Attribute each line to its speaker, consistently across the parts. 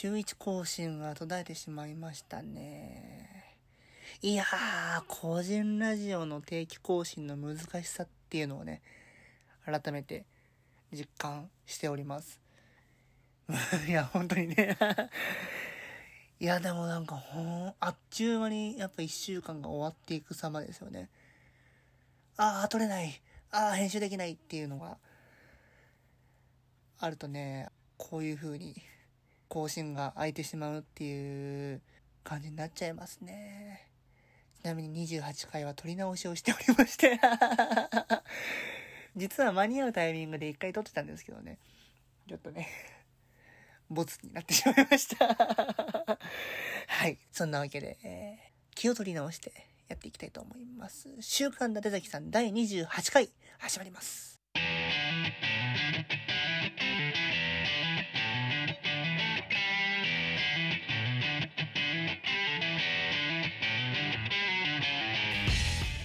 Speaker 1: 週1更新が途絶えてしまいましたね。いやー、個人ラジオの定期更新の難しさっていうのをね、改めて実感しております。いや、本当にね。いや、でもなんかほん、あっちゅう間にやっぱ一週間が終わっていく様ですよね。ああ、撮れない。ああ、編集できないっていうのが、あるとね、こういう風に更新が空いてしまうっていう感じになっちゃいますね。ちなみに28回は撮り直しをしておりまして。実は間に合うタイミングで1回撮ってたんですけどね。ちょっとね、ボツになってしまいました。はい。そんなわけで、えー気を取り直してやっていきたいと思います。週刊伊達崎さん第28回始まります。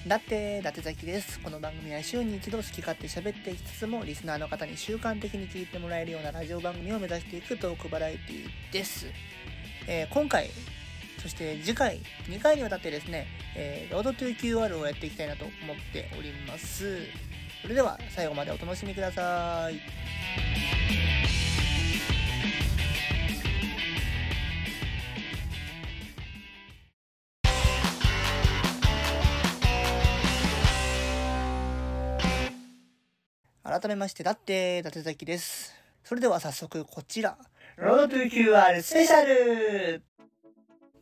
Speaker 1: だって、伊達崎です。この番組は週に一度好き勝手喋っていきつつも、リスナーの方に習慣的に聞いてもらえるようなラジオ番組を目指していくトークバラエティです。えー今回、そして次回、2回にわたってですね、えー、ロードトゥ QR をやっていきたいなと思っております。それでは、最後までお楽しみください。改めまして、だって、伊達崎です。それでは早速こちら、ロード QR スペシャル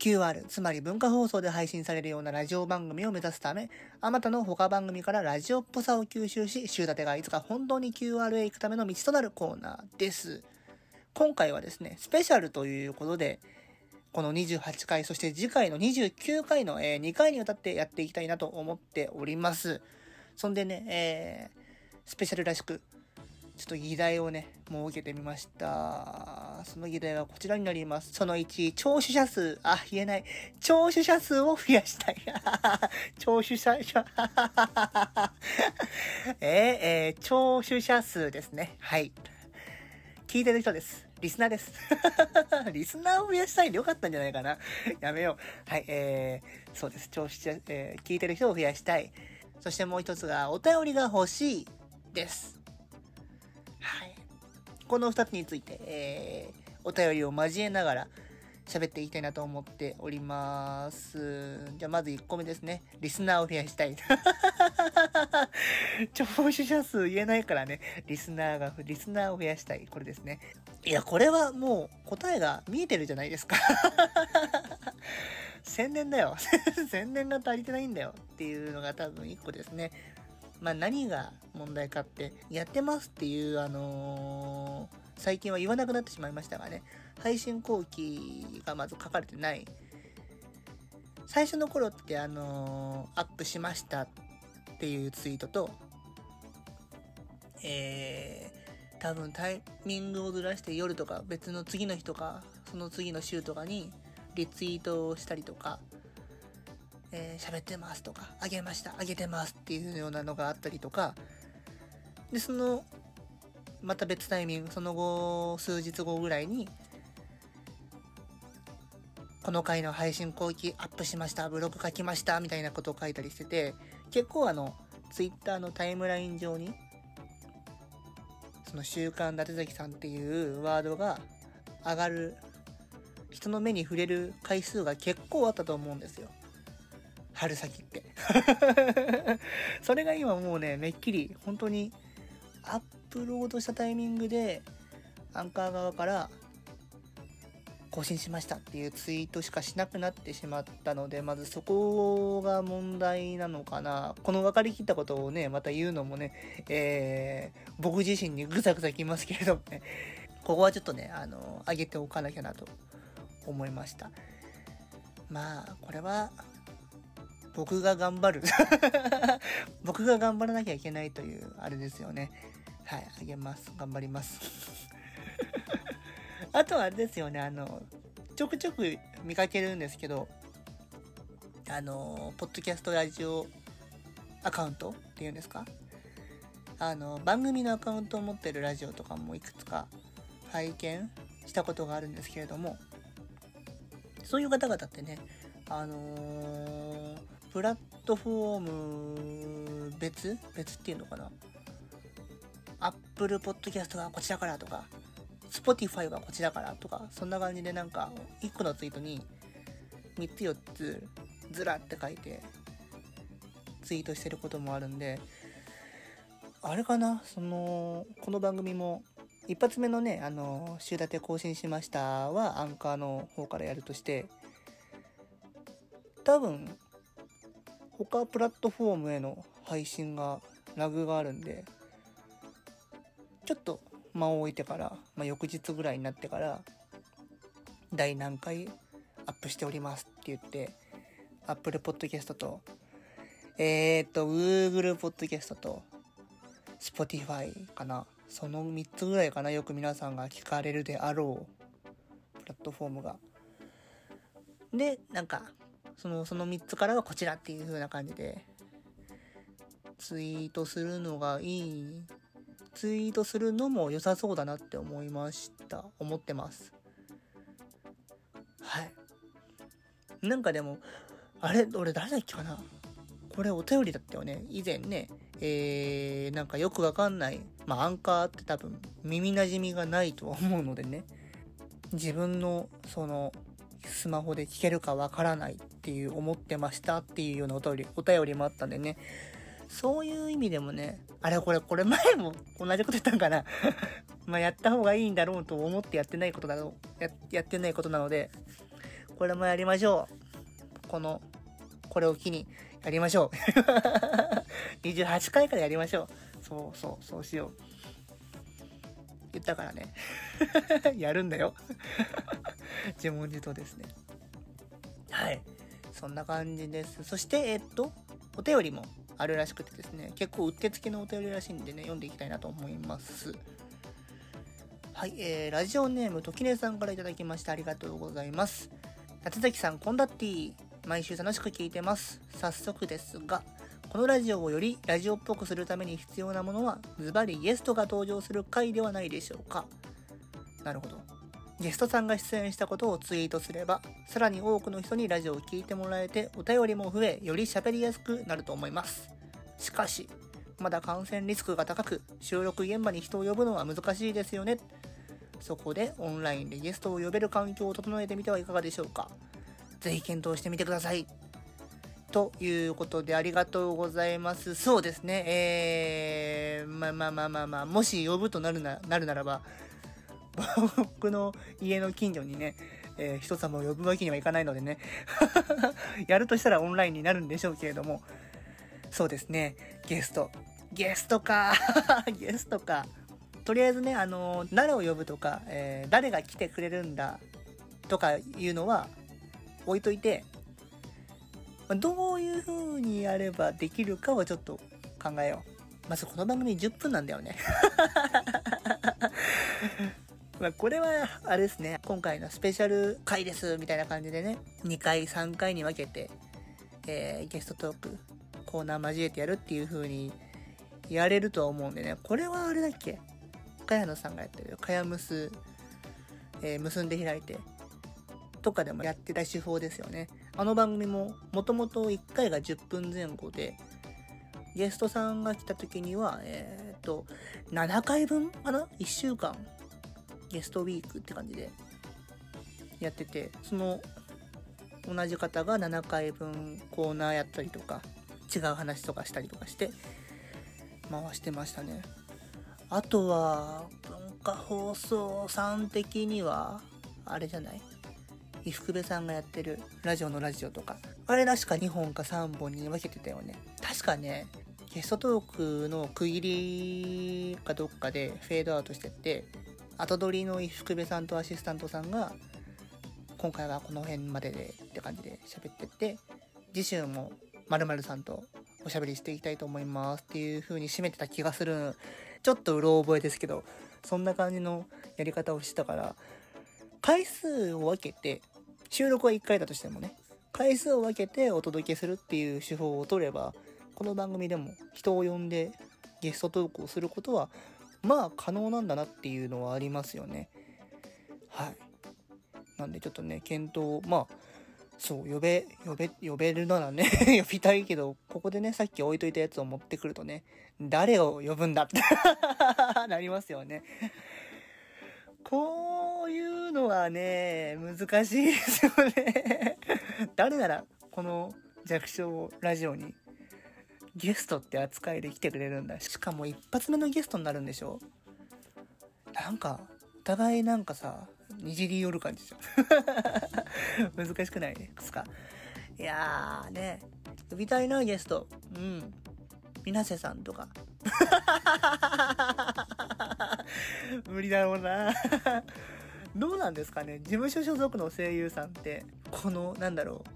Speaker 1: QR、つまり文化放送で配信されるようなラジオ番組を目指すため、あまたの他番組からラジオっぽさを吸収し、週立てがいつか本当に QR へ行くための道となるコーナーです。今回はですね、スペシャルということで、この28回、そして次回の29回の、えー2回にわたってやっていきたいなと思っております。そんでね、えー、スペシャルらしく、ちょっと議題をね、設けてみました。その議題はこちらになります。その1、聴取者数、あ、言えない。聴取者数を増やしたい。聴取者、えー、えー、聴取者数ですね。はい。聞いてる人です。リスナーです。リスナーを増やしたいんでよかったんじゃないかな。やめよう。はい、えー、そうです。聴取者、えー、聞いてる人を増やしたい。そしてもう一つが、お便りが欲しいです。はい。この二つについて、えー、お便りを交えながら喋っていきたいなと思っております。じゃあまず1個目ですね。リスナーを増やしたい。聴取者数言えないからね。リスナーが、リスナーを増やしたい。これですね。いや、これはもう答えが見えてるじゃないですか。宣伝だよ。宣伝が足りてないんだよ。っていうのが多分1個ですね。まあ何が問題かって、やってますっていう、あのー最近は言わなくなってしまいましたがね、配信後期がまず書かれてない。最初の頃って、あのーアップしましたっていうツイートと、えー、多分タイミングをずらして夜とか別の次の日とか、その次の週とかにリツイートをしたりとか、えー喋ってますとか、あげました、あげてますっていうようなのがあったりとか、で、その、また別タイミング、その後、数日後ぐらいに、この回の配信後期アップしました、ブログ書きました、みたいなことを書いたりしてて、結構あの、ツイッターのタイムライン上に、その週刊伊達崎さんっていうワードが上がる、人の目に触れる回数が結構あったと思うんですよ。春先って。それが今もうね、めっきり本当にアップロードしたタイミングでアンカー側から更新しましたっていうツイートしかしなくなってしまったので、まずそこが問題なのかな。この分かりきったことをね、また言うのもね、えー、僕自身にぐさぐさきますけれどもね、ここはちょっとね、あの、上げておかなきゃなと思いました。まあ、これは、僕が頑張る。僕が頑張らなきゃいけないという、あれですよね。はい、あげます。頑張ります。あとはあれですよね、あの、ちょくちょく見かけるんですけど、あの、ポッドキャストラジオアカウントっていうんですか？あの、番組のアカウントを持ってるラジオとかもいくつか拝見したことがあるんですけれども、そういう方々ってね、あのー、プラットフォーム別？別っていうのかな ?Apple Podcast はこちらからとか、Spotify はこちらからとか、そんな感じでなんか、1個のツイートに3つ4つずらって書いて、ツイートしてることもあるんで、あれかな？その、この番組も、一発目のね、あの、週立て更新しましたは、アンカーの方からやるとして、多分、他プラットフォームへの配信が、ラグがあるんで、ちょっと間を置いてから、まあ、翌日ぐらいになってから、第何回アップしておりますって言って、Apple Podcast と、えー、っと、Google Podcast と、Spotify かな。その3つぐらいかな。よく皆さんが聞かれるであろう、プラットフォームが。で、なんか、その、その3つからはこちらっていう風な感じで、ツイートするのがいい、ツイートするのも良さそうだなって思いました。思ってます。はい。なんかでも、あれ？俺誰だっけかな？これお便りだったよね？以前ね、えー、なんかよくわかんない。まあ、アンカーって多分耳馴染みがないとは思うのでね。自分の、その、スマホで聞けるかわからないっていう思ってましたっていうようなお便り、お便りもあったんでね。そういう意味でもね、あれこれ、これ前も同じこと言ったんかな まあやった方がいいんだろうと思ってやってないことだろう、や、やってないことなので、これもやりましょう。この、これを機にやりましょう。28回からやりましょう。そうそう、そうしよう。言ったからね。やるんだよ。自問自答ですね。はい。そんな感じです。そして、えっと、お便りもあるらしくてですね、結構うってつけのお便りらしいんでね、読んでいきたいなと思います。はい、えー、ラジオネーム、ときねさんから頂きましてありがとうございます。夏崎さん、こんだってぃ。毎週楽しく聞いてます。早速ですが、このラジオをよりラジオっぽくするために必要なものは、ズバリゲストが登場する回ではないでしょうか。なるほど。ゲストさんが出演したことをツイートすれば、さらに多くの人にラジオを聴いてもらえて、お便りも増え、より喋りやすくなると思います。しかし、まだ感染リスクが高く、収録現場に人を呼ぶのは難しいですよね。そこでオンラインでゲストを呼べる環境を整えてみてはいかがでしょうか。ぜひ検討してみてください。ということでありがとうございます。そうですね。えー、まあまあまあまあまあ、もし呼ぶとなるな、なるならば、僕の家の近所にね、えー、人様を呼ぶわけにはいかないのでね。やるとしたらオンラインになるんでしょうけれども、そうですね。ゲスト。ゲストか。ゲストか。とりあえずね、あの、誰を呼ぶとか、えー、誰が来てくれるんだとかいうのは、置いといて、どういう風にやればできるかをちょっと考えよう。まずこの番組10分なんだよね まあこれは、あれですね。今回のスペシャル回です、みたいな感じでね。2回、3回に分けて、えー、ゲストトーク、コーナー交えてやるっていう風にやれるとは思うんでね。これはあれだっけ？茅野さんがやってる、かやむす、えー、結んで開いて、とかでもやってた手法ですよね。あの番組ももともと1回が10分前後で、ゲストさんが来た時には、えっ、と、7回分かな ?1 週間、ゲストウィークって感じでやってて、その、同じ方が7回分コーナーやったりとか、違う話とかしたりとかして、回してましたね。あとは、文化放送さん的には、あれじゃない？伊福部さんがやってるラジオのラジオとか、あれ確か2本か3本に分けてたよね。確かね、ゲストトークの区切りかどっかでフェードアウトしてって、後取りの伊福部さんとアシスタントさんが、今回はこの辺まででって感じで喋ってって、次週も〇〇さんとおしゃべりしていきたいと思いますっていう風に締めてた気がする。ちょっとうろ覚えですけど、そんな感じのやり方をしてたから、回数を分けて収録は1回だとしてもね、回数を分けてお届けするっていう手法を取れば、この番組でも人を呼んでゲストトークをすることは、まあ可能なんだなっていうのはありますよね。はい。なんでちょっとね検討まあそう呼べ呼べ呼べるならね 呼びたいけどここでねさっき置いといたやつを持ってくるとね誰を呼ぶんだって なりますよね。こういうのはね難しいですよね。誰ならこの弱小ラジオにゲストって扱いで来てくれるんだ。しかも一発目のゲストになるんでしょ？なんかお互いなんかさにじり寄る感じじゃん。難しくないですか。いやーね。呼びたいなゲスト。うん。水瀬さんとか。無理だろうな。どうなんですかね？事務所所属の声優さんってこのなんだろう。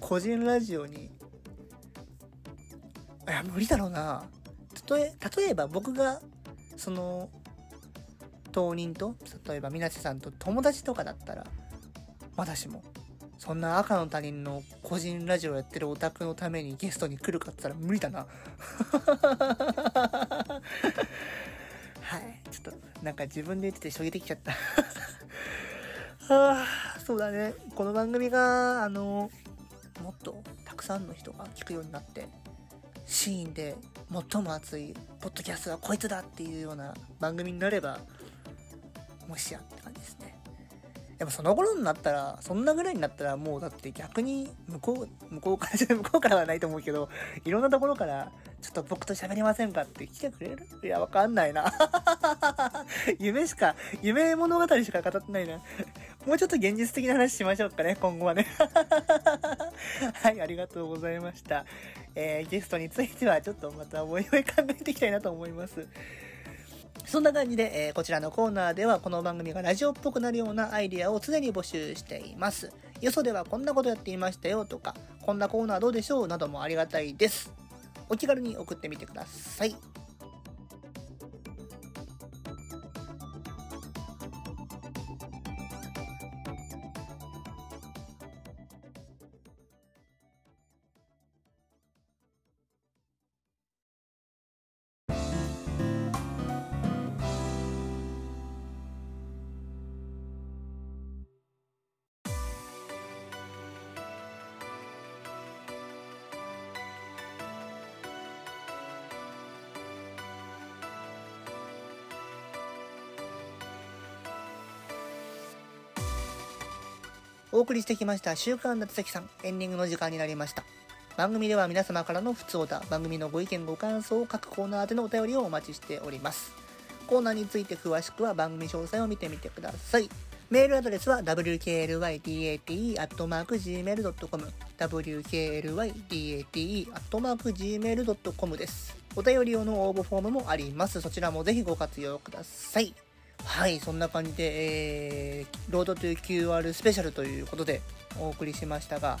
Speaker 1: 個人ラジオにいや無理だろうな。例え例えば僕がその当人と例えば水瀬さんと友達とかだったらまだしもそんな赤の他人の個人ラジオやってるオタクのためにゲストに来るかって言ったら無理だな。はい。ちょっとなんか自分で言ってて衝撃できちゃった。はあそうだね。この番組があのもっとたくさんの人が聞くようになってシーンで最も熱いポッドキャストはこいつだっていうような番組になればもしやって感じですね。でもその頃になったらそんなぐらいになったらもうだって逆に向こう向こうから向こうからはないと思うけどいろんなところからちょっと僕と喋りませんかって来てくれる？いやわかんないな。夢しか夢物語しか語ってないな。もうちょっと現実的な話しましょうかね今後はね。はいありがとうございました。えー、ゲストについてはちょっとまたおいおい考えていきたいなと思いますそんな感じで、えー、こちらのコーナーではこの番組がラジオっぽくなるようなアイディアを常に募集しています。よそではこんなことやっていましたよとか、こんなコーナーどうでしょうなどもありがたいです。お気軽に送ってみてください。お送りしてきました週刊夏崎さんエンディングの時間になりました。番組では皆様からの普通歌番組のご意見ご感想を各コーナーでのお便りをお待ちしております。コーナーについて詳しくは番組詳細を見てみてください。メールアドレスは wklydate.gmail.com wklydate.gmail.com です。お便り用の応募フォームもあります。そちらもぜひご活用ください。はい、そんな感じで、えー、ロードトゥ QR スペシャルということでお送りしましたが、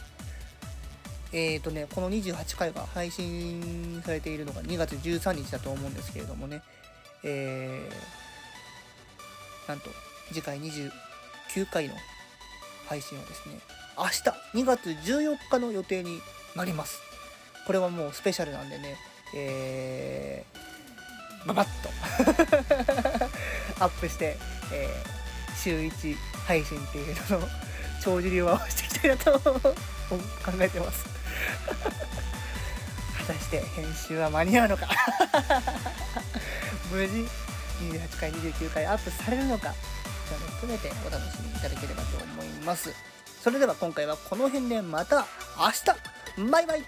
Speaker 1: え、ー、とね、この28回が配信されているのが2月13日だと思うんですけれどもね、えー、なんと次回29回の配信はですね、明日2月14日の予定になります。これはもうスペシャルなんでね、えー、ババッとアップして、えー、週1配信っていうのを長寿流を合わせていきたいなと 考えてます。果たして編集は間に合うのか？無事28回29回アップされるのか？それも含めてお楽しみいただければと思います。それでは今回はこの辺でまた明日。バイバイ。